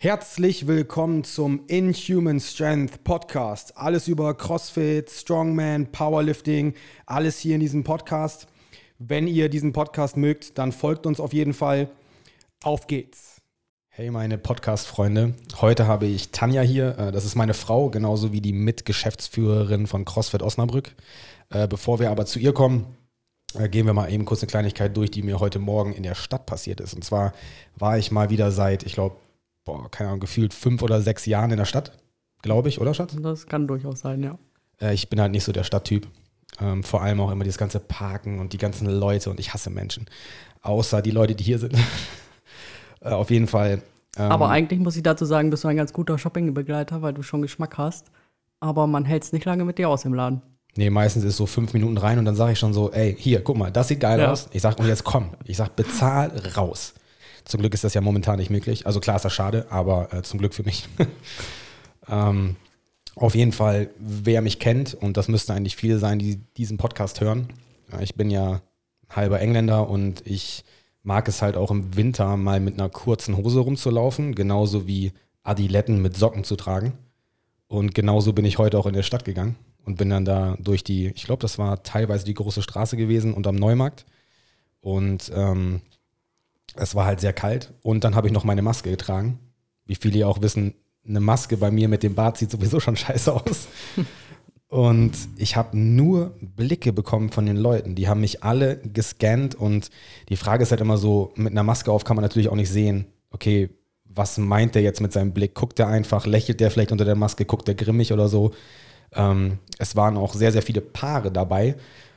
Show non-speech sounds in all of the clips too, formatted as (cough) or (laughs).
Herzlich willkommen zum Inhuman Strength Podcast. Alles über CrossFit, Strongman, Powerlifting, alles hier in diesem Podcast. Wenn ihr diesen Podcast mögt, dann folgt uns auf jeden Fall. Auf geht's. Hey meine Podcast-Freunde, heute habe ich Tanja hier. Äh, das ist meine Frau, genauso wie die Mitgeschäftsführerin von CrossFit Osnabrück. Äh, bevor wir aber zu ihr kommen, äh, gehen wir mal eben kurz eine Kleinigkeit durch, die mir heute Morgen in der Stadt passiert ist. Und zwar war ich mal wieder seit, ich glaube, boah, keine Ahnung, gefühlt fünf oder sechs Jahren in der Stadt, glaube ich, oder Schatz? Das kann durchaus sein, ja. Äh, ich bin halt nicht so der Stadttyp. Ähm, vor allem auch immer dieses ganze Parken und die ganzen Leute und ich hasse Menschen. Außer die Leute, die hier sind. (laughs) äh, auf jeden Fall. Ähm, Aber eigentlich muss ich dazu sagen, bist du ein ganz guter Shoppingbegleiter, weil du schon Geschmack hast. Aber man hält es nicht lange mit dir aus im Laden. Nee, meistens ist so fünf Minuten rein und dann sage ich schon so, ey, hier, guck mal, das sieht geil ja. aus. Ich sage, und jetzt komm. Ich sage, bezahl raus. Zum Glück ist das ja momentan nicht möglich. Also klar ist das schade, aber äh, zum Glück für mich. (laughs) ähm, auf jeden Fall, wer mich kennt, und das müssten eigentlich viele sein, die diesen Podcast hören. Ich bin ja halber Engländer und ich mag es halt auch im Winter mal mit einer kurzen Hose rumzulaufen, genauso wie Adiletten mit Socken zu tragen. Und genauso bin ich heute auch in der Stadt gegangen und bin dann da durch die, ich glaube, das war teilweise die große Straße gewesen und am Neumarkt. Und ähm, es war halt sehr kalt und dann habe ich noch meine Maske getragen. Wie viele ja auch wissen, eine Maske bei mir mit dem Bart sieht sowieso schon scheiße aus. (laughs) Und ich habe nur Blicke bekommen von den Leuten. Die haben mich alle gescannt und die Frage ist halt immer so, mit einer Maske auf kann man natürlich auch nicht sehen, okay, was meint der jetzt mit seinem Blick? Guckt er einfach, lächelt der vielleicht unter der Maske, guckt er grimmig oder so? Ähm, es waren auch sehr, sehr viele Paare dabei.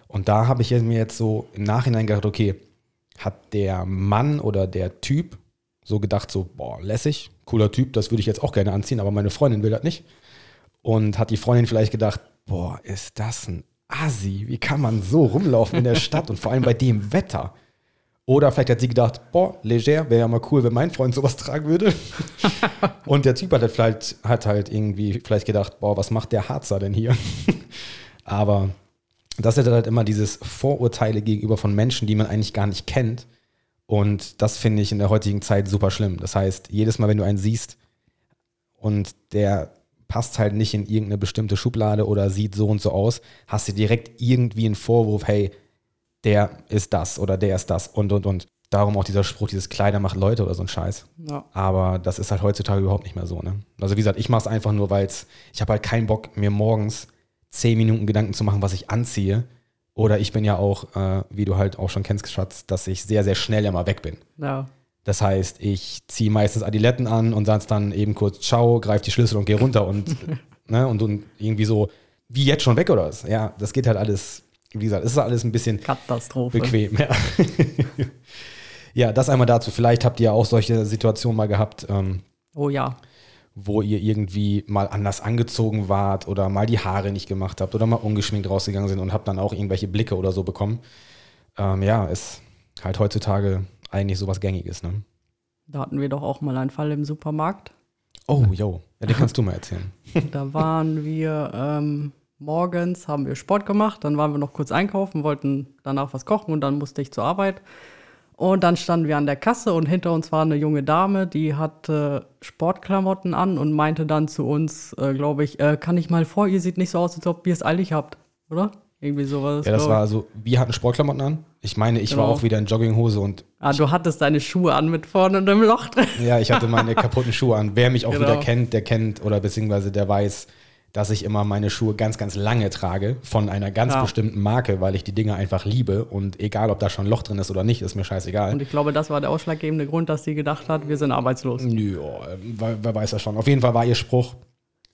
Und da habe ich mir jetzt so im Nachhinein gedacht, okay, hat der Mann oder der Typ so gedacht, so, boah, lässig, cooler Typ, das würde ich jetzt auch gerne anziehen, aber meine Freundin will das nicht. Und hat die Freundin vielleicht gedacht, boah, ist das ein Assi, wie kann man so rumlaufen in der (laughs) Stadt und vor allem bei dem Wetter? Oder vielleicht hat sie gedacht, boah, leger, wäre ja mal cool, wenn mein Freund sowas tragen würde. (laughs) und der Typ hat halt, vielleicht, hat halt irgendwie vielleicht gedacht, boah, was macht der Harzer denn hier? (laughs) aber das ist halt immer dieses Vorurteile gegenüber von Menschen, die man eigentlich gar nicht kennt. Und das finde ich in der heutigen Zeit super schlimm. Das heißt, jedes Mal, wenn du einen siehst und der passt halt nicht in irgendeine bestimmte Schublade oder sieht so und so aus, hast du direkt irgendwie einen Vorwurf, hey, der ist das oder der ist das und und und. Darum auch dieser Spruch, dieses Kleider macht Leute oder so ein Scheiß. Ja. Aber das ist halt heutzutage überhaupt nicht mehr so. Ne? Also wie gesagt, ich mache es einfach nur, weil ich habe halt keinen Bock, mir morgens zehn Minuten Gedanken zu machen, was ich anziehe. Oder ich bin ja auch, äh, wie du halt auch schon kennst, Schatz, dass ich sehr, sehr schnell immer weg bin. Ja. Das heißt, ich ziehe meistens Adiletten an und sage dann eben kurz Ciao, greife die Schlüssel und gehe runter und, (laughs) ne, und, und irgendwie so, wie jetzt schon weg oder was? Ja, das geht halt alles, wie gesagt, es ist alles ein bisschen Katastrophe. bequem. Ja. (laughs) ja, das einmal dazu. Vielleicht habt ihr auch solche Situationen mal gehabt. Ähm, oh ja wo ihr irgendwie mal anders angezogen wart oder mal die Haare nicht gemacht habt oder mal ungeschminkt rausgegangen sind und habt dann auch irgendwelche Blicke oder so bekommen. Ähm, ja, ist halt heutzutage eigentlich sowas Gängiges. Ne? Da hatten wir doch auch mal einen Fall im Supermarkt. Oh, jo, ja, den kannst du mal erzählen. (laughs) da waren wir ähm, morgens, haben wir Sport gemacht, dann waren wir noch kurz einkaufen, wollten danach was kochen und dann musste ich zur Arbeit. Und dann standen wir an der Kasse und hinter uns war eine junge Dame, die hatte Sportklamotten an und meinte dann zu uns, äh, glaube ich, äh, kann ich mal vor, ihr sieht nicht so aus, als ob ihr es eilig habt, oder? Irgendwie sowas. Ja, das war also, wir hatten Sportklamotten an. Ich meine, ich genau. war auch wieder in Jogginghose und. Ah, du hattest deine Schuhe an mit vorne und einem Loch drin. Ja, ich hatte meine kaputten Schuhe an. Wer mich auch (laughs) genau. wieder kennt, der kennt oder beziehungsweise der weiß, dass ich immer meine Schuhe ganz, ganz lange trage von einer ganz ja. bestimmten Marke, weil ich die Dinge einfach liebe und egal, ob da schon ein Loch drin ist oder nicht, ist mir scheißegal. Und ich glaube, das war der ausschlaggebende Grund, dass sie gedacht hat, wir sind arbeitslos. Ja, wer, wer weiß das schon. Auf jeden Fall war ihr Spruch,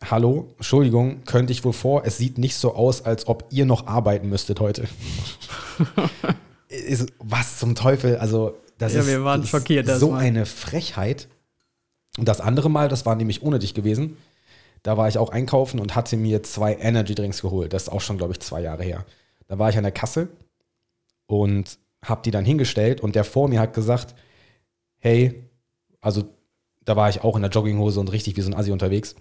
hallo, Entschuldigung, könnte ich wohl vor, es sieht nicht so aus, als ob ihr noch arbeiten müsstet heute. (laughs) ist, was zum Teufel, also das ja, ist, wir waren schockiert, so eine Frechheit. Und das andere Mal, das war nämlich ohne dich gewesen, da war ich auch einkaufen und hatte mir zwei Energy Drinks geholt. Das ist auch schon, glaube ich, zwei Jahre her. Da war ich an der Kasse und habe die dann hingestellt und der vor mir hat gesagt, hey, also da war ich auch in der Jogginghose und richtig wie so ein Assi unterwegs.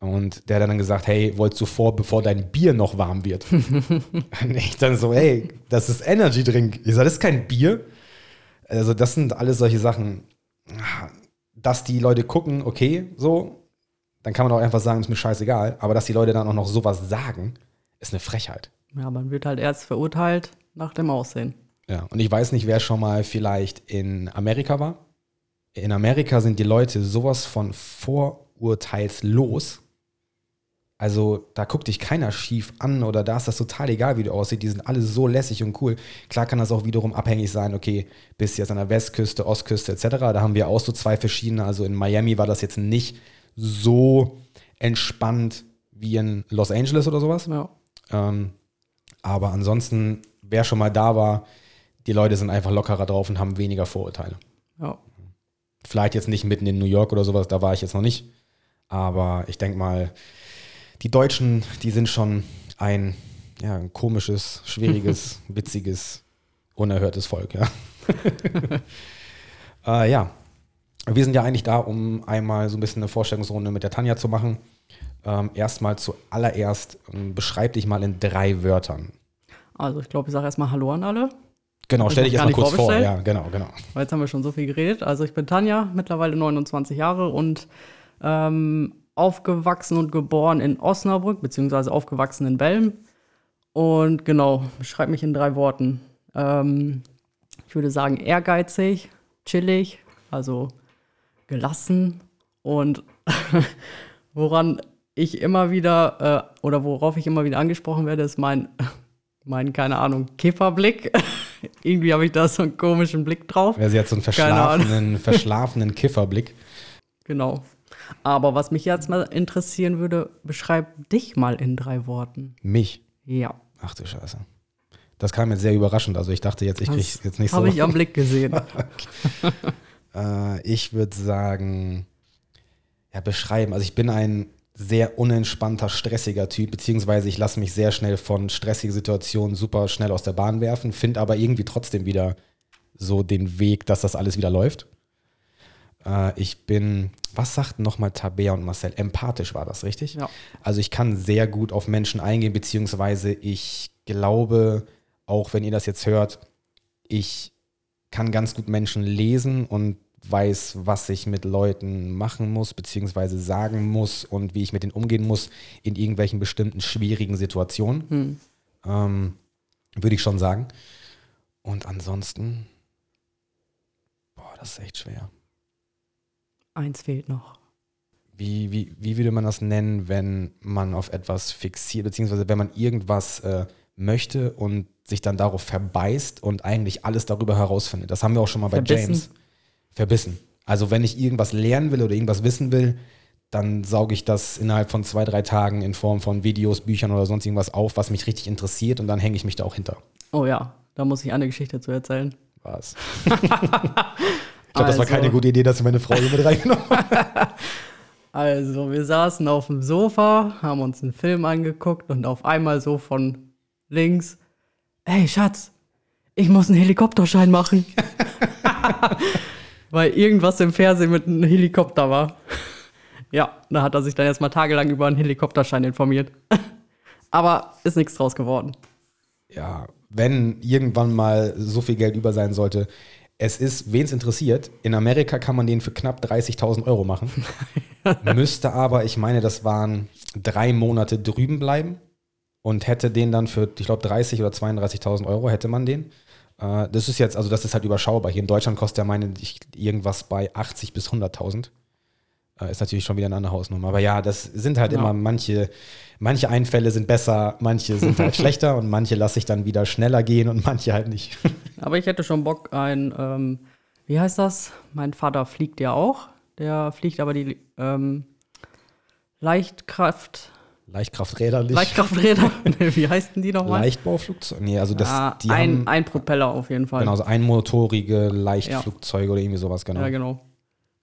Und der hat dann gesagt, hey, wolltest du vor, bevor dein Bier noch warm wird? (laughs) und ich dann so, hey, das ist Energy Drink. Ich sage, das ist kein Bier. Also das sind alles solche Sachen dass die Leute gucken, okay, so, dann kann man auch einfach sagen, ist mir scheißegal. Aber dass die Leute dann auch noch sowas sagen, ist eine Frechheit. Ja, man wird halt erst verurteilt nach dem Aussehen. Ja, und ich weiß nicht, wer schon mal vielleicht in Amerika war. In Amerika sind die Leute sowas von vorurteilslos. Also da guckt dich keiner schief an oder da ist das total egal, wie du aussiehst. Die sind alle so lässig und cool. Klar kann das auch wiederum abhängig sein, okay, bist jetzt an der Westküste, Ostküste etc. Da haben wir auch so zwei verschiedene. Also in Miami war das jetzt nicht so entspannt wie in Los Angeles oder sowas. Ja. Ähm, aber ansonsten, wer schon mal da war, die Leute sind einfach lockerer drauf und haben weniger Vorurteile. Ja. Vielleicht jetzt nicht mitten in New York oder sowas, da war ich jetzt noch nicht. Aber ich denke mal, die Deutschen, die sind schon ein, ja, ein komisches, schwieriges, (laughs) witziges, unerhörtes Volk, ja. (laughs) äh, ja. Wir sind ja eigentlich da, um einmal so ein bisschen eine Vorstellungsrunde mit der Tanja zu machen. Ähm, erstmal zuallererst, ähm, beschreib dich mal in drei Wörtern. Also ich glaube, ich sage erstmal Hallo an alle. Genau, stell ich dich erstmal kurz vor. Ja, genau, genau. Weil jetzt haben wir schon so viel geredet. Also ich bin Tanja, mittlerweile 29 Jahre und ähm, aufgewachsen und geboren in Osnabrück, beziehungsweise aufgewachsen in Belm. Und genau, beschreib mich in drei Worten. Ähm, ich würde sagen ehrgeizig, chillig, also gelassen und (laughs) woran ich immer wieder äh, oder worauf ich immer wieder angesprochen werde, ist mein, (laughs) mein keine Ahnung, Kifferblick. (laughs) Irgendwie habe ich da so einen komischen Blick drauf. Ja, sie hat so einen verschlafenen, verschlafenen Kifferblick. Genau. Aber was mich jetzt mal interessieren würde, beschreib dich mal in drei Worten. Mich. Ja. Ach du Scheiße. Das kam jetzt sehr überraschend. Also ich dachte jetzt, ich krieg Das jetzt nicht so. Habe ich am Blick gesehen. Äh, ich würde sagen, ja, beschreiben. Also ich bin ein sehr unentspannter, stressiger Typ, beziehungsweise ich lasse mich sehr schnell von stressigen Situationen super schnell aus der Bahn werfen, finde aber irgendwie trotzdem wieder so den Weg, dass das alles wieder läuft. Äh, ich bin, was sagten nochmal Tabea und Marcel? Empathisch war das, richtig? Ja. Also ich kann sehr gut auf Menschen eingehen, beziehungsweise ich glaube, auch wenn ihr das jetzt hört, ich kann ganz gut Menschen lesen und weiß, was ich mit Leuten machen muss, beziehungsweise sagen muss und wie ich mit denen umgehen muss in irgendwelchen bestimmten schwierigen Situationen. Hm. Ähm, Würde ich schon sagen. Und ansonsten, boah, das ist echt schwer. Eins fehlt noch. Wie, wie, wie würde man das nennen, wenn man auf etwas fixiert, beziehungsweise wenn man irgendwas äh, möchte und sich dann darauf verbeißt und eigentlich alles darüber herausfindet? Das haben wir auch schon mal bei Verbissen. James. Verbissen. Also wenn ich irgendwas lernen will oder irgendwas wissen will, dann sauge ich das innerhalb von zwei, drei Tagen in Form von Videos, Büchern oder sonst irgendwas auf, was mich richtig interessiert und dann hänge ich mich da auch hinter. Oh ja, da muss ich eine Geschichte zu erzählen. Was? (laughs) ich glaube, das war Also- keine gute Idee, dass du meine Frau hier mit reingenommen hast. (laughs) Also, wir saßen auf dem Sofa, haben uns einen Film angeguckt und auf einmal so von links: Hey, Schatz, ich muss einen Helikopterschein machen. (laughs) Weil irgendwas im Fernsehen mit einem Helikopter war. ja, da hat er sich dann erstmal tagelang über einen Helikopterschein informiert. (laughs) Aber ist nichts draus geworden. ja, wenn irgendwann mal so viel Geld über sein sollte, es ist, wen es interessiert, in Amerika kann man den für knapp 30.000 Euro machen. (laughs) Müsste aber, ich meine, das waren drei Monate drüben bleiben und hätte den dann für, ich glaube, 30 oder 32.000 Euro hätte man den. Äh, Das ist jetzt, also das ist halt überschaubar. Hier in Deutschland kostet der meine ich irgendwas bei 80 bis 100.000. Äh, Ist natürlich schon wieder eine andere Hausnummer. Aber ja, das sind halt Ja. immer manche, manche Einfälle sind besser, manche sind halt (laughs) schlechter und manche lasse ich dann wieder schneller gehen und manche halt nicht. (laughs) Aber ich hätte schon Bock, ein, ähm, wie heißt das? Mein Vater fliegt ja auch. Der fliegt aber die ähm, Leichtkraft, Leichtkrafträder nicht. Leichtkrafträder. (laughs) Nee, wie heißen die nochmal? Leichtbauflugzeug? Nee, also das, ah, die ein, haben ein Propeller auf jeden Fall. genau so einmotorige Leichtflugzeuge oder irgendwie sowas, genau. Ja, genau.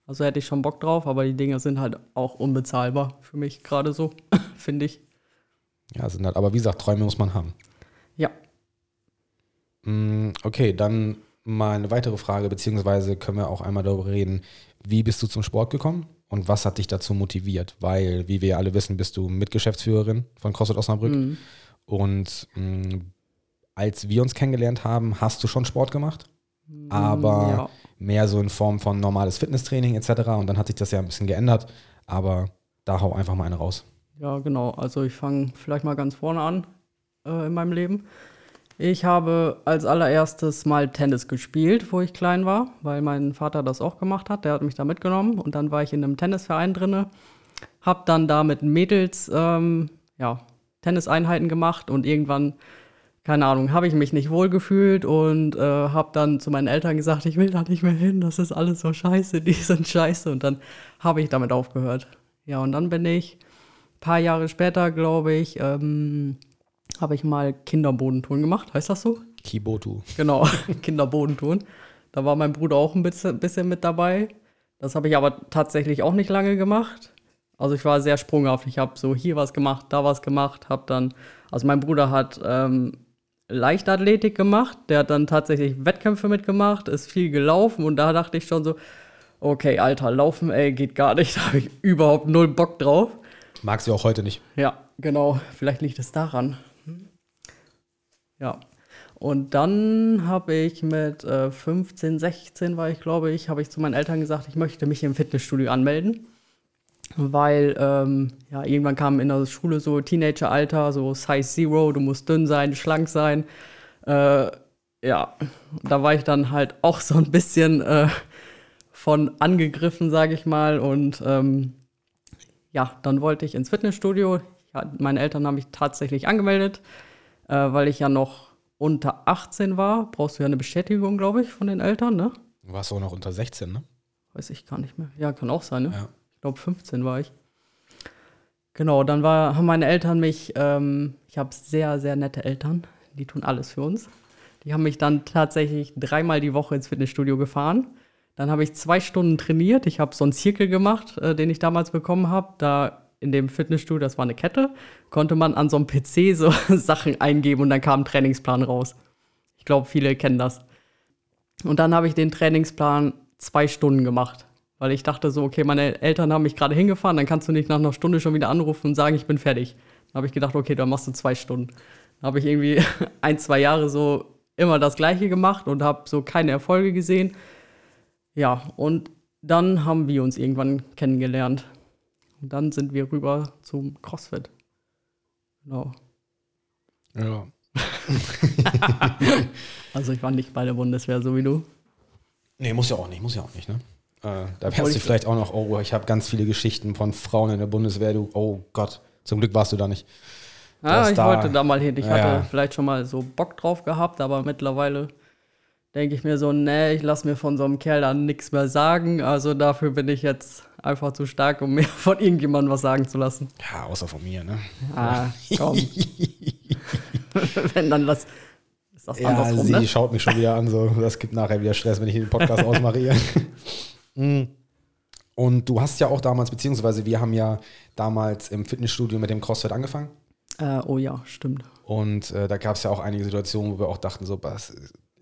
Also hätte ich schon Bock drauf, aber die Dinger sind halt auch unbezahlbar für mich gerade so, (laughs) finde ich. Ja, sind halt, aber wie gesagt, Träume muss man haben. Ja. Mm, Okay, dann mal eine weitere Frage, beziehungsweise können wir auch einmal darüber reden, wie bist du zum Sport gekommen und was hat dich dazu motiviert? Weil, wie wir alle wissen, bist du Mitgeschäftsführerin von CrossFit Osnabrück Mhm. und mm, als wir uns kennengelernt haben, hast du schon Sport gemacht? aber ja. mehr so in Form von normales Fitnesstraining etc. Und dann hat sich das ja ein bisschen geändert, aber da hau einfach mal eine raus. Ja, genau. Also ich fange vielleicht mal ganz vorne an äh, in meinem Leben. Ich habe als allererstes mal Tennis gespielt, wo ich klein war, weil mein Vater das auch gemacht hat. Der hat mich da mitgenommen und dann war ich in einem Tennisverein drinne. Hab dann da mit Mädels ähm, ja, Tenniseinheiten gemacht und irgendwann, keine Ahnung, habe ich mich nicht wohl gefühlt und äh, habe dann zu meinen Eltern gesagt, ich will da nicht mehr hin, das ist alles so scheiße, die sind scheiße und dann habe ich damit aufgehört. Ja, und dann bin ich ein paar Jahre später, glaube ich, ähm, habe ich mal Kinderbodentouren gemacht, heißt das so? Kibotu. Genau, (laughs) Kinderbodentouren. Da war mein Bruder auch ein bisschen, bisschen mit dabei. Das habe ich aber tatsächlich auch nicht lange gemacht. Also ich war sehr sprunghaft. Ich habe so hier was gemacht, da was gemacht, habe dann, also mein Bruder hat ähm, Leichtathletik gemacht, der hat dann tatsächlich Wettkämpfe mitgemacht, ist viel gelaufen und da dachte ich schon so, okay, Alter, laufen, ey, geht gar nicht, (laughs) da habe ich überhaupt null Bock drauf. Mag sie auch heute nicht. Ja, genau. Vielleicht liegt es daran. Ja. Und dann habe ich mit äh, 15, 16 war ich, glaube ich, habe ich zu meinen Eltern gesagt, ich möchte mich im Fitnessstudio anmelden. Weil, ähm, ja, irgendwann kam in der Schule so Teenageralter, so Size Zero, du musst dünn sein, schlank sein. Äh, ja, da war ich dann halt (laughs) auch so ein bisschen äh, von angegriffen, sage ich mal. Und ähm, ja, dann wollte ich ins Fitnessstudio. Ja, meine Eltern haben mich tatsächlich angemeldet, äh, weil ich ja noch unter 18 war. Brauchst du ja eine Bestätigung, glaube ich, von den Eltern, ne? Du warst auch noch unter 16, ne? Weiß ich gar nicht mehr. Ja, kann auch sein, ne? Ja. Ich glaube, 15 war ich. Genau, dann war, haben meine Eltern mich, ähm, ich habe sehr, sehr nette Eltern, die tun alles für uns. Die haben mich dann tatsächlich dreimal die Woche ins Fitnessstudio gefahren. Dann habe ich zwei Stunden trainiert. Ich habe so einen Zirkel gemacht, äh, den ich damals bekommen habe. Da in dem Fitnessstudio, das war eine Kette, konnte man an so einem PC so (laughs) Sachen eingeben und dann kam ein Trainingsplan raus. Ich glaube, viele kennen das. Und dann habe ich den Trainingsplan zwei Stunden gemacht. Weil ich dachte so, okay, meine Eltern haben mich gerade hingefahren, dann kannst du nicht nach einer Stunde schon wieder anrufen und sagen, ich bin fertig. Dann habe ich gedacht, okay, dann machst du zwei Stunden. Dann habe ich irgendwie (laughs) ein, zwei Jahre so immer das Gleiche gemacht und habe so keine Erfolge gesehen. Ja, und dann haben wir uns irgendwann kennengelernt. Und dann sind wir rüber zum CrossFit. Genau. Ja. (laughs) Also ich war nicht bei der Bundeswehr, so wie du. Nee, muss ja auch nicht, muss ja auch nicht, ne? Äh, da wärst du ich- vielleicht auch noch, oh, ich habe ganz viele Geschichten von Frauen in der Bundeswehr, du, oh Gott. Zum Glück warst du da nicht. Ja, Das ich da- wollte da mal hin. Ich Ja, hatte ja. vielleicht schon mal so Bock drauf gehabt, aber mittlerweile denke ich mir so, nee, ich lasse mir von so einem Kerl dann nichts mehr sagen. Also dafür bin ich jetzt einfach zu stark, um mir von irgendjemandem was sagen zu lassen. Ja, außer von mir, ne? Ah, komm. (laughs) Wenn dann was ist das Ja, andersrum, sie ne? schaut mich schon wieder an, so, das gibt nachher wieder Stress, wenn ich den Podcast (laughs) ausmache. Mm. Und du hast ja auch damals, beziehungsweise wir haben ja damals im Fitnessstudio mit dem CrossFit angefangen. Äh, oh ja, stimmt. Und äh, da gab es ja auch einige Situationen, wo wir auch dachten, so, das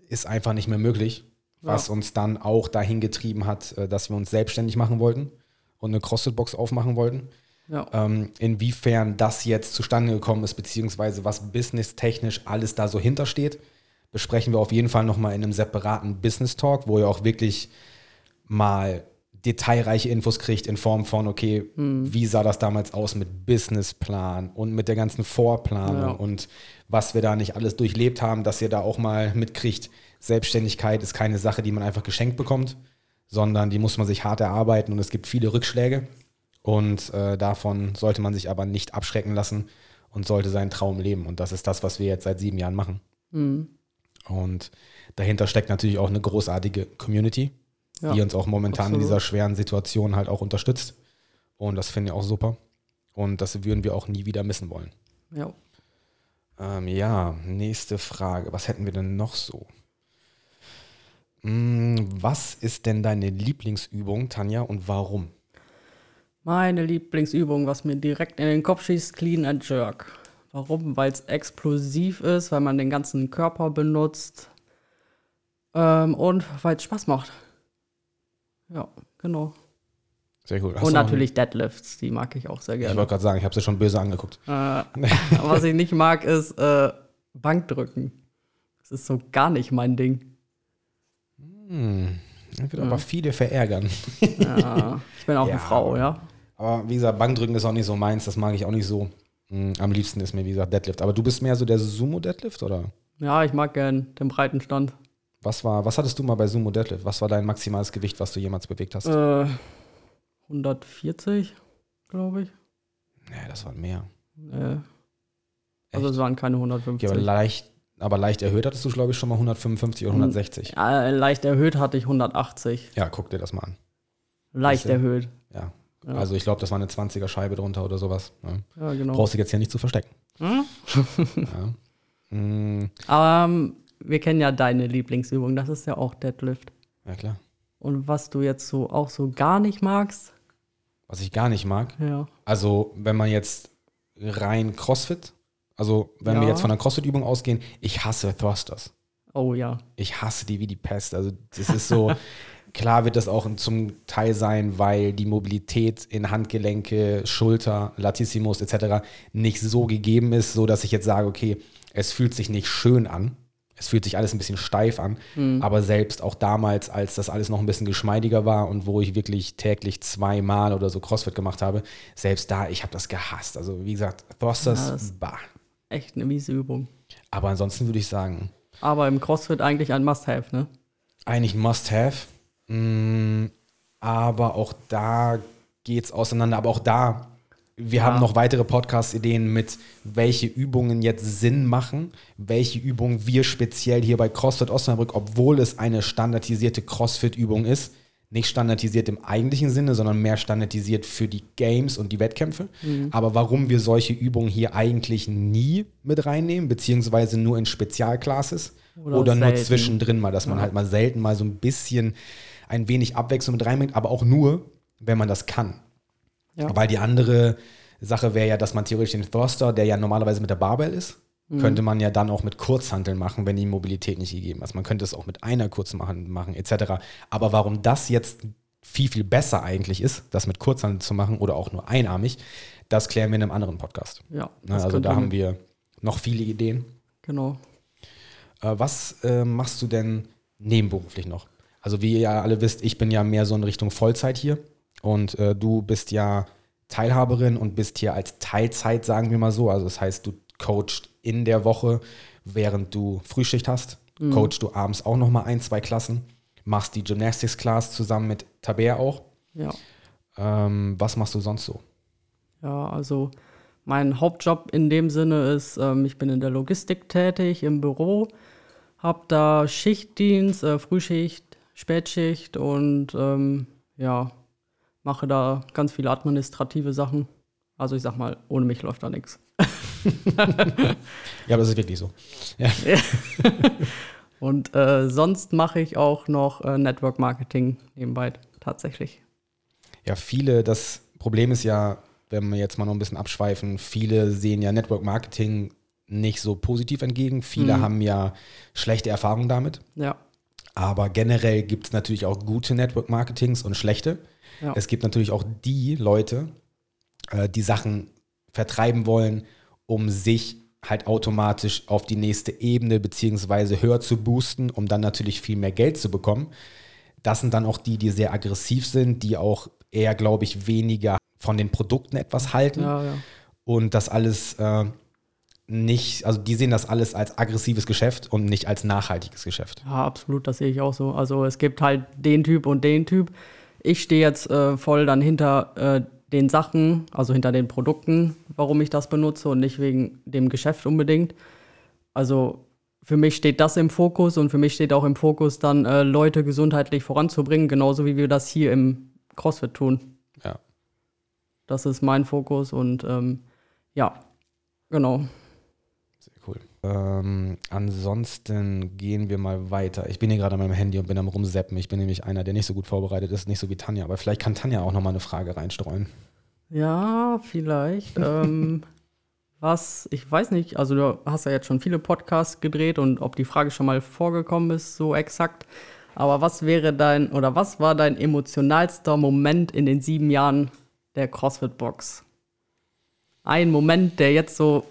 ist einfach nicht mehr möglich. Was Ja. uns dann auch dahin getrieben hat, äh, dass wir uns selbstständig machen wollten und eine CrossFit-Box aufmachen wollten. Ja. Ähm, inwiefern das jetzt zustande gekommen ist, beziehungsweise was businesstechnisch alles da so hintersteht, besprechen wir auf jeden Fall nochmal in einem separaten Business-Talk, wo ihr auch wirklich mal detailreiche Infos kriegt in Form von, okay, wie sah das damals aus mit Businessplan und mit der ganzen Vorplanung Ja. und was wir da nicht alles durchlebt haben, dass ihr da auch mal mitkriegt, Selbstständigkeit ist keine Sache, die man einfach geschenkt bekommt, sondern die muss man sich hart erarbeiten und es gibt viele Rückschläge und äh, davon sollte man sich aber nicht abschrecken lassen und sollte seinen Traum leben und das ist das, was wir jetzt seit sieben Jahren machen. Mhm. Und dahinter steckt natürlich auch eine großartige Community, Ja, die uns auch momentan absolut. in dieser schweren Situation halt auch unterstützt. Und das finde ich auch super. Und das würden wir auch nie wieder missen wollen. Ja. Ähm, ja, nächste Frage. Was hätten wir denn noch so? Hm, was ist denn deine Lieblingsübung, Tanja, und warum? Meine Lieblingsübung, was mir direkt in den Kopf schießt, Clean and Jerk. Warum? Weil es explosiv ist, weil man den ganzen Körper benutzt ähm, und weil es Spaß macht. Ja, genau. Sehr gut. Hast und natürlich Deadlifts, die mag ich auch sehr Ich gerne. wollte gerade sagen, ich habe sie schon böse angeguckt. Äh, was ich nicht mag, ist äh, Bankdrücken. Das ist so gar nicht mein Ding. Hm. Das wird aber viele verärgern. (laughs) Ja, ich bin auch Ja. eine Frau, ja. Aber wie gesagt, Bankdrücken ist auch nicht so meins, das mag ich auch nicht so. Hm, Am liebsten ist mir, wie gesagt, Deadlift. Aber du bist mehr so der Sumo-Deadlift oder? Ja, ich mag gern den breiten Stand. Was war, was hattest du mal bei Sumo Deadlift? Was war dein maximales Gewicht, was du jemals bewegt hast? Äh, 140, glaube ich. Nee, das waren mehr. Äh, also es waren keine Okay, 150. aber leicht, aber leicht erhöht hattest du, glaube ich, schon mal 155 oder 160. ja, leicht erhöht hatte ich 180. Ja, guck dir das mal an. Leicht erhöht. Ja. Ja. Also ich glaube, das war eine 20er Scheibe drunter oder sowas. Ja. Ja, genau. Brauchst du jetzt hier nicht zu verstecken. Hm? (laughs) Ja. Hm, Aber ähm, wir kennen ja deine Lieblingsübung, das ist ja auch Deadlift. ja, klar. Und was du jetzt so auch so gar nicht magst, Was ich gar nicht mag, ja. also wenn man jetzt rein Crossfit, also wenn wir Ja. jetzt von einer Crossfit-Übung ausgehen, ich hasse Thrusters. Oh ja. ich hasse die wie die Pest. Also das ist so, (laughs) klar wird das auch zum Teil sein, weil die Mobilität in Handgelenke, Schulter, Latissimus etc. nicht so gegeben ist, so dass ich jetzt sage, okay, es fühlt sich nicht schön an. Es fühlt sich alles ein bisschen steif an, aber selbst auch damals, als das alles noch ein bisschen geschmeidiger war und wo ich wirklich täglich zweimal oder so Crossfit gemacht habe, selbst da, ich habe das gehasst. Also wie gesagt, Thrusters, Ja, bah. Echt eine miese Übung. Aber ansonsten würde ich sagen, Aber im CrossFit eigentlich ein Must-Have, ne? eigentlich ein Must-Have. Mm, aber auch da geht es auseinander. Aber auch da, wir Ja. haben noch weitere Podcast-Ideen mit, welche Übungen jetzt Sinn machen, welche Übungen wir speziell hier bei CrossFit Osnabrück, obwohl es eine standardisierte CrossFit-Übung ist, nicht standardisiert im eigentlichen Sinne, sondern mehr standardisiert für die Games und die Wettkämpfe. Aber warum wir solche Übungen hier eigentlich nie mit reinnehmen, beziehungsweise nur in Spezialclasses oder, Oder nur zwischendrin mal, dass man halt mal selten mal so ein bisschen ein wenig Abwechslung mit reinbringt, aber auch nur, wenn man das kann. Ja. Weil die andere Sache wäre ja, dass man theoretisch den Thruster, der ja normalerweise mit der Barbell ist, könnte man ja dann auch mit Kurzhanteln machen, wenn die Mobilität nicht gegeben ist. Man könnte es auch mit einer kurz machen, machen etc. Aber warum das jetzt viel, viel besser eigentlich ist, das mit Kurzhanteln zu machen oder auch nur einarmig, das klären wir in einem anderen Podcast. Ja. Ne, das also da haben wir noch viele Ideen. Genau. Äh, was äh, machst du denn nebenberuflich noch? Also wie ihr ja alle wisst, ich bin ja mehr so in Richtung Vollzeit hier und äh, du bist ja Teilhaberin und bist hier als Teilzeit, sagen wir mal so. Also das heißt, du coachst in der Woche, während du Frühschicht hast, coachst du abends auch noch mal ein, zwei Klassen, machst die Gymnastics Class zusammen mit Taber auch. Ja. Ähm, was machst du sonst so? Ja, also mein Hauptjob in dem Sinne ist, ähm, ich bin in der Logistik tätig im Büro, habe da Schichtdienst, äh, Frühschicht, Spätschicht und ähm, ja, mache da ganz viele administrative Sachen. Also ich sag mal, ohne mich läuft da nichts. (laughs) (laughs) Ja, aber das ist wirklich so. Ja. (laughs) Und äh, sonst mache ich auch noch äh, Network Marketing nebenbei tatsächlich. Ja, viele, das Problem ist ja, wenn wir jetzt mal noch ein bisschen abschweifen, viele sehen ja Network Marketing nicht so positiv entgegen. Viele haben ja schlechte Erfahrungen damit. Ja, Aber generell gibt es natürlich auch gute Network Marketings und schlechte. Ja. Es gibt natürlich auch die Leute, äh, die Sachen vertreiben wollen, um sich halt automatisch auf die nächste Ebene beziehungsweise höher zu boosten, um dann natürlich viel mehr Geld zu bekommen. Das sind dann auch die, die sehr aggressiv sind, die auch eher, glaube ich, weniger von den Produkten etwas halten ja, ja. und das alles äh, nicht, also die sehen das alles als aggressives Geschäft und nicht als nachhaltiges Geschäft. Ja, absolut, das sehe ich auch so. Also es gibt halt den Typ und den Typ. Ich stehe jetzt äh, voll dann hinter äh, den Sachen, also hinter den Produkten, warum ich das benutze und nicht wegen dem Geschäft unbedingt. Also für mich steht das im Fokus und für mich steht auch im Fokus, dann äh, Leute gesundheitlich voranzubringen, genauso wie wir das hier im CrossFit tun. Ja. Das ist mein Fokus und ähm, ja, genau. Ähm, ansonsten gehen wir mal weiter. Ich bin hier gerade an meinem Handy und bin am rumseppen. Ich bin nämlich einer, der nicht so gut vorbereitet ist, nicht so wie Tanja. Aber vielleicht kann Tanja auch noch mal eine Frage reinstreuen. Ja, vielleicht. (laughs) ähm, was, ich weiß nicht, also du hast ja jetzt schon viele Podcasts gedreht und ob die Frage schon mal vorgekommen ist, so exakt. Aber was wäre dein, oder was war dein emotionalster Moment in den sieben Jahren der CrossFit-Box? Ein Moment, der jetzt so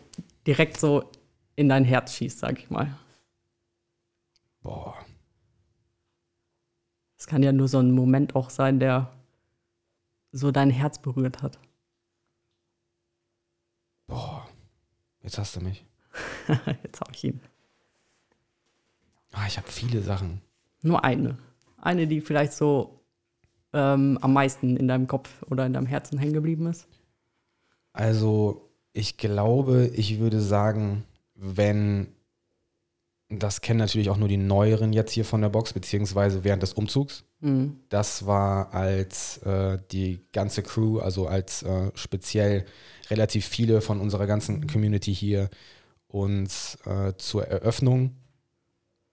direkt so in dein Herz schießt, sag ich mal. Boah. Das kann ja nur so ein Moment auch sein, der so dein Herz berührt hat. Boah, jetzt hast du mich. (laughs) Jetzt habe ich ihn. Ah, ich habe viele Sachen. Nur eine. Eine, die vielleicht so ähm, am meisten in deinem Kopf oder in deinem Herzen hängen geblieben ist. Also, ich glaube, ich würde sagen, wenn, das kennen natürlich auch nur die Neueren jetzt hier von der Box, beziehungsweise während des Umzugs. Mhm. Das war als äh, die ganze Crew, also als äh, speziell relativ viele von unserer ganzen Community hier uns äh, zur Eröffnung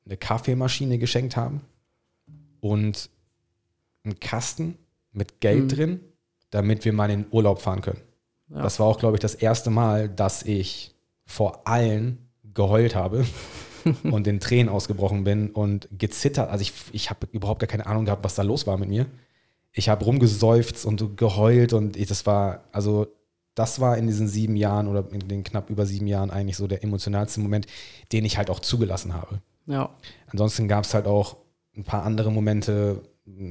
eine Kaffeemaschine geschenkt haben und einen Kasten mit Geld Mhm. drin, damit wir mal in den Urlaub fahren können. Ja. Das war auch, glaube ich, das erste Mal, dass ich vor allen geheult habe (laughs) und in Tränen ausgebrochen bin und gezittert. Also ich, ich habe überhaupt gar keine Ahnung gehabt, was da los war mit mir. Ich habe rumgeseufzt und geheult und ich, das war, also das war in diesen sieben Jahren oder in den knapp über sieben Jahren eigentlich so der emotionalste Moment, den ich halt auch zugelassen habe. Ja. Ansonsten gab es halt auch ein paar andere Momente,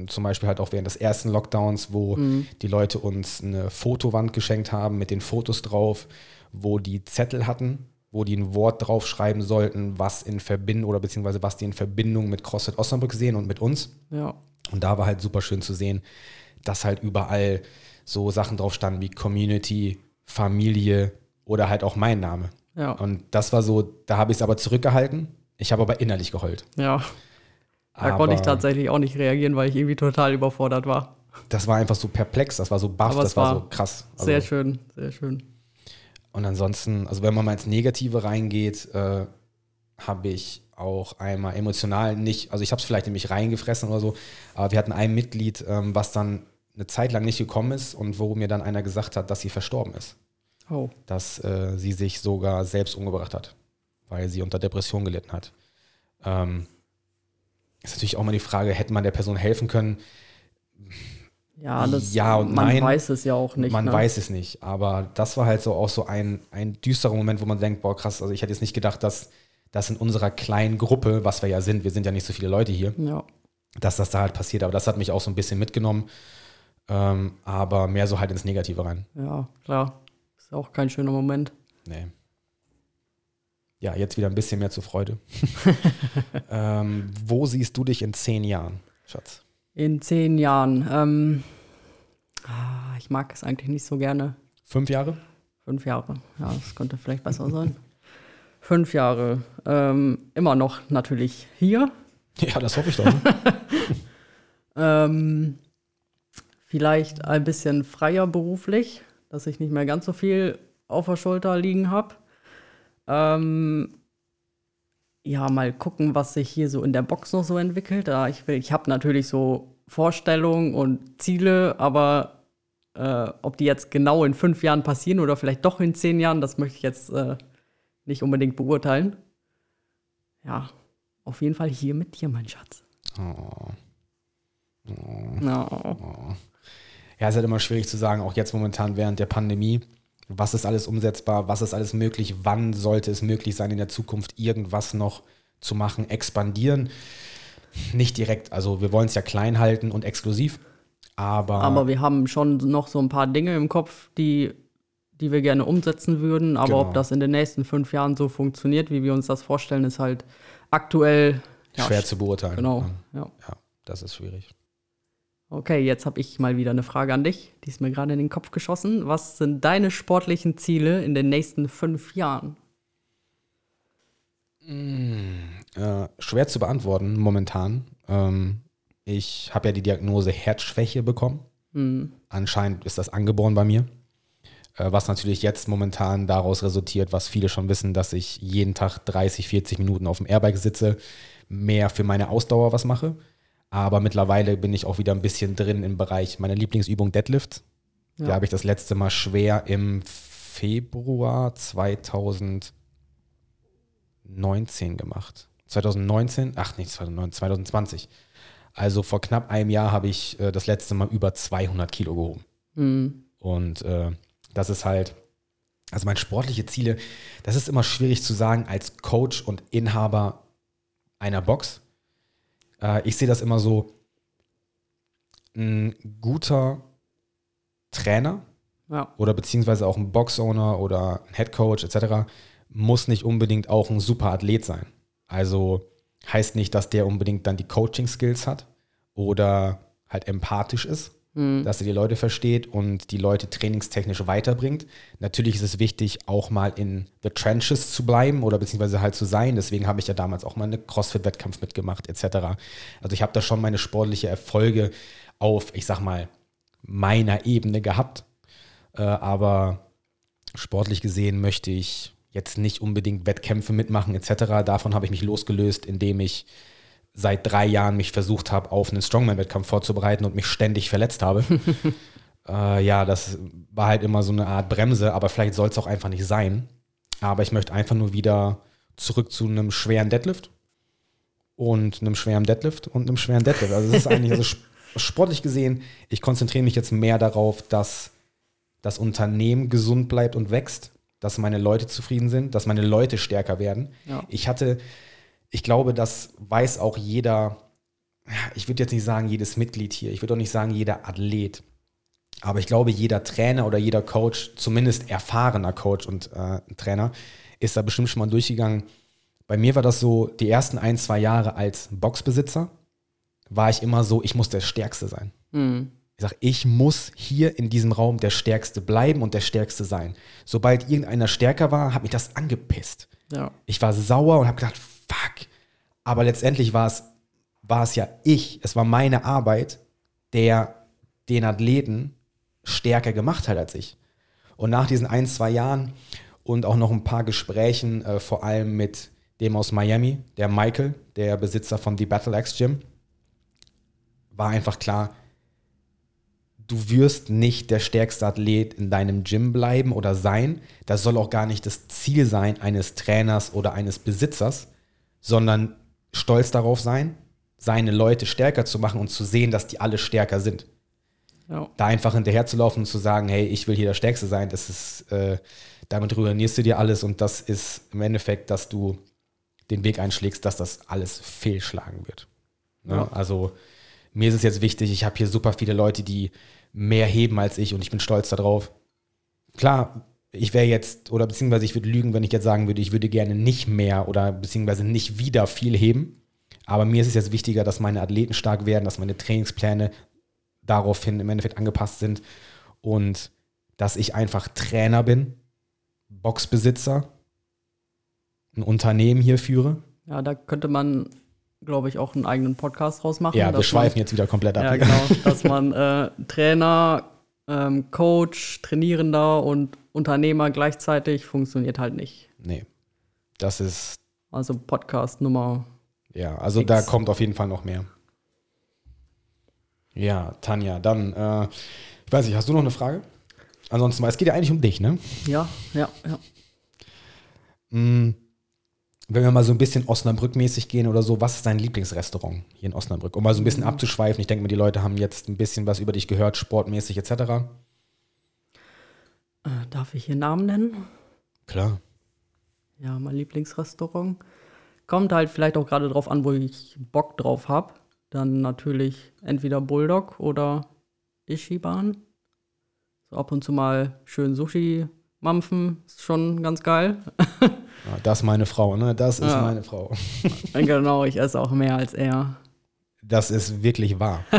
zum Beispiel halt auch während des ersten Lockdowns, wo Mhm. die Leute uns eine Fotowand geschenkt haben mit den Fotos drauf, wo die Zettel hatten, wo die ein Wort draufschreiben sollten, was in Verbindung oder beziehungsweise was die in Verbindung mit CrossFit Osnabrück sehen und mit uns. Ja. Und da war halt super schön zu sehen, dass halt überall so Sachen drauf standen wie Community, Familie oder halt auch mein Name. Ja. Und das war so, da habe ich es aber zurückgehalten. Ich habe aber innerlich geheult. Ja. Da aber konnte ich tatsächlich auch nicht reagieren, weil ich irgendwie total überfordert war. Das war einfach so perplex, das war so baff, das war, war so krass. Also, Sehr schön, sehr schön. Und ansonsten, also wenn man mal ins Negative reingeht, äh, habe ich auch einmal emotional nicht, also ich habe es vielleicht in mich reingefressen oder so, aber wir hatten ein Mitglied, ähm, was dann eine Zeit lang nicht gekommen ist und wo mir dann einer gesagt hat, dass sie verstorben ist. Oh. Dass äh, sie sich sogar selbst umgebracht hat, weil sie unter Depression gelitten hat. Ähm, ist natürlich auch mal die Frage, hätte man der Person helfen können? Ja, das, Ja und man nein. weiß es ja auch nicht. man ne? weiß es nicht, aber das war halt so auch so ein, ein düsterer Moment, wo man denkt, boah krass, also ich hätte jetzt nicht gedacht, dass das in unserer kleinen Gruppe, was wir ja sind, wir sind ja nicht so viele Leute hier, Ja. dass das da halt passiert, aber das hat mich auch so ein bisschen mitgenommen, ähm, aber mehr so halt ins Negative rein. ja, klar. Ist auch kein schöner Moment. Nee. Ja, jetzt wieder ein bisschen mehr zur Freude. (laughs) (laughs) ähm, wo siehst du dich in zehn Jahren, Schatz? In zehn Jahren. Ähm, ah, ich mag es eigentlich nicht so gerne. Fünf Jahre? Fünf Jahre. Ja, das könnte vielleicht besser sein. (laughs) Fünf Jahre. Ähm, immer noch natürlich hier. (laughs) Ja, das hoffe ich doch. Ne? (laughs) Ähm, vielleicht ein bisschen freier beruflich, dass ich nicht mehr ganz so viel auf der Schulter liegen habe. Ähm, ja, mal gucken, was sich hier so in der Box noch so entwickelt. Ja, ich will, ich habe natürlich so Vorstellungen und Ziele, aber äh, ob die jetzt genau in fünf Jahren passieren oder vielleicht doch in zehn Jahren, das möchte ich jetzt äh, nicht unbedingt beurteilen. Ja, auf jeden Fall hier mit dir, mein Schatz. Oh. Ja. Ja, ist halt immer schwierig zu sagen, auch jetzt momentan während der Pandemie. Was ist alles umsetzbar? Was ist alles möglich? Wann sollte es möglich sein, in der Zukunft irgendwas noch zu machen, expandieren? Nicht direkt. Also, wir wollen es ja klein halten und exklusiv. Aber, Aber wir haben schon noch so ein paar Dinge im Kopf, die, die wir gerne umsetzen würden. Aber Genau. ob das in den nächsten fünf Jahren so funktioniert, wie wir uns das vorstellen, ist halt aktuell ja, schwer sch- zu beurteilen. Genau. Ja. ja das ist schwierig. Okay, jetzt habe ich mal wieder eine Frage an dich. Die ist mir gerade in den Kopf geschossen. Was sind deine sportlichen Ziele in den nächsten fünf Jahren? Äh, schwer zu beantworten momentan. Ähm, ich habe ja die Diagnose Herzschwäche bekommen. Anscheinend ist das angeboren bei mir. Äh, was natürlich jetzt momentan daraus resultiert, was viele schon wissen, dass ich jeden Tag 30, 40 Minuten auf dem Airbike sitze, mehr für meine Ausdauer was mache. Aber mittlerweile bin ich auch wieder ein bisschen drin im Bereich meiner Lieblingsübung Deadlift. Die Ja. habe ich das letzte Mal schwer im Februar 2019 gemacht. 2019? Ach nicht 2019, 2020. Also vor knapp einem Jahr habe ich äh, das letzte Mal über 200 Kilo gehoben. Hm. Und äh, das ist halt, also meine sportliche Ziele, das ist immer schwierig zu sagen als Coach und Inhaber einer Box. Äh, ich sehe das immer so, ein guter Trainer Ja. oder beziehungsweise auch ein Box-Owner oder ein Headcoach etc. muss nicht unbedingt auch ein super Athlet sein. Also heißt nicht, dass der unbedingt dann die Coaching-Skills hat oder halt empathisch ist, dass er die Leute versteht und die Leute trainingstechnisch weiterbringt. Natürlich ist es wichtig, auch mal in the trenches zu bleiben oder beziehungsweise halt zu sein. Deswegen habe ich ja damals auch mal einen CrossFit-Wettkampf mitgemacht etc. Also ich habe da schon meine sportliche Erfolge auf, ich sag mal, meiner Ebene gehabt. Äh, aber sportlich gesehen möchte ich jetzt nicht unbedingt Wettkämpfe mitmachen etc. Davon habe ich mich losgelöst, indem ich seit drei Jahren mich versucht habe, auf einen Strongman-Wettkampf vorzubereiten und mich ständig verletzt habe. (laughs) äh, ja, das war halt immer so eine Art Bremse, aber vielleicht soll es auch einfach nicht sein. Aber ich möchte einfach nur wieder zurück zu einem schweren Deadlift und einem schweren Deadlift und einem schweren Deadlift. Also es ist eigentlich also sp- sportlich gesehen, ich konzentriere mich jetzt mehr darauf, dass das Unternehmen gesund bleibt und wächst, dass meine Leute zufrieden sind, dass meine Leute stärker werden. Ja. Ich hatte, ich glaube, das weiß auch jeder, ich würde jetzt nicht sagen jedes Mitglied hier, ich würde auch nicht sagen jeder Athlet, aber ich glaube, jeder Trainer oder jeder Coach, zumindest erfahrener Coach und äh, Trainer, ist da bestimmt schon mal durchgegangen. Bei mir war das so, die ersten ein, zwei Jahre als Boxbesitzer war ich immer so, ich muss der Stärkste sein. Ich sage, ich muss hier in diesem Raum der Stärkste bleiben und der Stärkste sein. Sobald irgendeiner stärker war, hat mich das angepisst. Ja. Ich war sauer und habe gedacht. Aber letztendlich war es, war es ja ich, es war meine Arbeit, der den Athleten stärker gemacht hat als ich. Und nach diesen ein, zwei Jahren und auch noch ein paar Gesprächen, äh, vor allem mit dem aus Miami, der Michael, der Besitzer von The Battle Axe Gym, war einfach klar, du wirst nicht der stärkste Athlet in deinem Gym bleiben oder sein. Das soll auch gar nicht das Ziel sein eines Trainers oder eines Besitzers, sondern stolz darauf sein, seine Leute stärker zu machen und zu sehen, dass die alle stärker sind. Ja. Da einfach hinterherzulaufen und zu sagen, hey, ich will hier der Stärkste sein, das ist, äh, damit ruinierst du dir alles und das ist im Endeffekt, dass du den Weg einschlägst, dass das alles fehlschlagen wird. Ne? Ja. Also mir ist es jetzt wichtig, ich habe hier super viele Leute, die mehr heben als ich und ich bin stolz darauf. Klar, ich wäre jetzt, oder beziehungsweise ich würde lügen, wenn ich jetzt sagen würde, ich würde gerne nicht mehr oder beziehungsweise nicht wieder viel heben. Aber mir ist es jetzt wichtiger, dass meine Athleten stark werden, dass meine Trainingspläne daraufhin im Endeffekt angepasst sind und dass ich einfach Trainer bin, Boxbesitzer, ein Unternehmen hier führe. ja, da könnte man, glaube ich, auch einen eigenen Podcast draus machen. Ja, wir schweifen man, jetzt wieder komplett ab. Ja, genau. Dass man äh, Trainer, ähm, Coach, Trainierender und Unternehmer gleichzeitig funktioniert halt nicht. Nee, das ist, Also Podcast Nummer. ja, also Nix. da kommt auf jeden Fall noch mehr. Ja, Tanja, dann, äh, ich weiß nicht, hast du noch eine Frage? Ansonsten, mal, es geht ja eigentlich um dich, ne? Ja, ja, ja. Mm, Wenn wir mal so ein bisschen Osnabrück-mäßig gehen oder so, was ist dein Lieblingsrestaurant hier in Osnabrück? Um mal so ein bisschen abzuschweifen. Ich denke mal, die Leute haben jetzt ein bisschen was über dich gehört, sportmäßig etc. Äh, darf ich hier Namen nennen? Klar. Ja, mein Lieblingsrestaurant. Kommt halt vielleicht auch gerade drauf an, wo ich Bock drauf habe. Dann natürlich entweder Bulldog oder Ishiban. So ab und zu mal schön Sushi mampfen, ist schon ganz geil. Ja, (laughs) das ist meine Frau, ne? Das ist Ja. meine Frau. (laughs) genau, ich esse auch mehr als er. Das ist wirklich wahr. (laughs)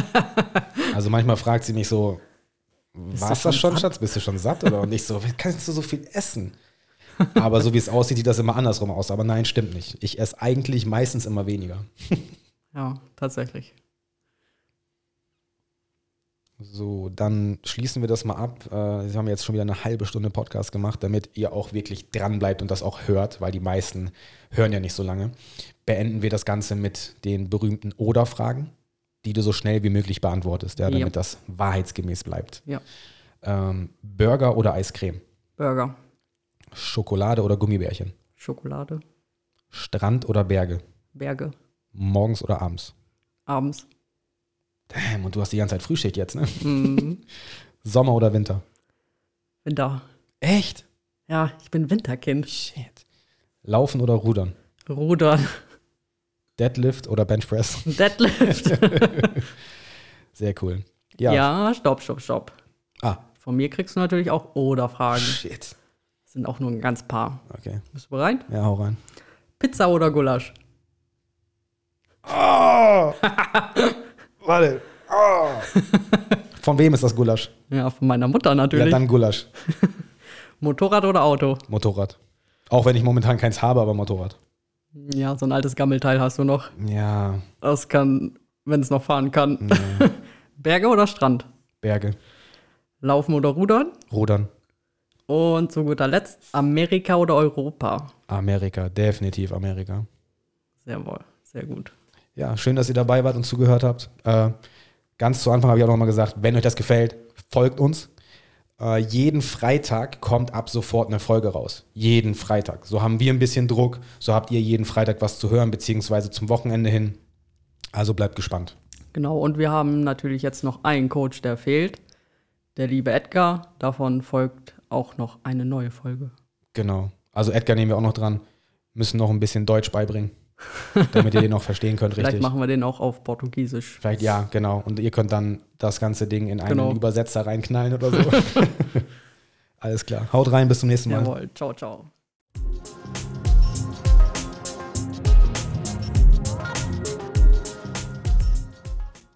Also manchmal fragt sie mich so, du war's schon das schon, satt? Schatz? Bist du schon satt? Oder und ich so, wie kannst du so viel essen? Aber so wie es aussieht, sieht das immer andersrum aus. Aber nein, stimmt nicht. Ich esse eigentlich meistens immer weniger. Ja, tatsächlich. So, dann schließen wir das mal ab. Äh, Sie haben jetzt schon wieder eine halbe Stunde Podcast gemacht, damit ihr auch wirklich dran bleibt und das auch hört, weil die meisten hören ja nicht so lange. Beenden wir das Ganze mit den berühmten Oder-Fragen, die du so schnell wie möglich beantwortest, ja, damit Ja. das wahrheitsgemäß bleibt. Ja. Ähm, Burger oder Eiscreme? Burger, Schokolade oder Gummibärchen? Schokolade, Strand oder Berge? Berge, Morgens oder abends? abends. Damn, und du hast die ganze Zeit Frühschicht jetzt, ne? Mhm. (laughs) Sommer oder Winter? Winter. Echt? Ja, ich bin Winterkind. Shit. Laufen oder Rudern? Rudern, Deadlift oder Benchpress? (laughs) Deadlift. (laughs) Sehr cool. Ja. ja, stopp, stopp, stopp. Ah, Von mir kriegst du natürlich auch Oder-Fragen. shit. Das sind auch nur ein ganz paar. Okay. Bist du bereit? Ja, hau rein. Pizza oder Gulasch? Oh! (laughs) Warte. Oh! Von wem ist das Gulasch? Ja, von meiner Mutter Ja, natürlich. dann Gulasch. Motorrad oder Auto? Motorrad. Auch wenn ich momentan keins habe, aber Motorrad. Ja, so ein altes Gammelteil hast du noch. Ja, Das kann, wenn es noch fahren kann. nee. (laughs) Berge oder Strand? Berge. Laufen oder Rudern? Rudern. Und zu guter Letzt Amerika oder Europa? Amerika, definitiv Amerika. Sehr wohl, sehr gut. Ja, schön, dass ihr dabei wart und zugehört habt. Äh, ganz zu Anfang habe ich auch nochmal gesagt, wenn euch das gefällt, folgt uns. Äh, jeden Freitag kommt ab sofort eine Folge raus. Jeden Freitag. So haben wir ein bisschen Druck, so habt ihr jeden Freitag was zu hören, beziehungsweise zum Wochenende hin. Also bleibt gespannt. Genau, und wir haben natürlich jetzt noch einen Coach, der fehlt. Der liebe Edgar. Davon folgt auch noch eine neue Folge. Genau. Also Edgar nehmen wir auch noch dran. Müssen noch ein bisschen Deutsch beibringen, damit ihr den noch verstehen könnt, Vielleicht richtig. machen wir den auch auf Portugiesisch. Vielleicht ja, genau. Und ihr könnt dann das ganze Ding in einen Genau. Übersetzer reinknallen oder so. (laughs) Alles klar. Haut rein, bis zum nächsten Mal. Jawohl, ciao, ciao.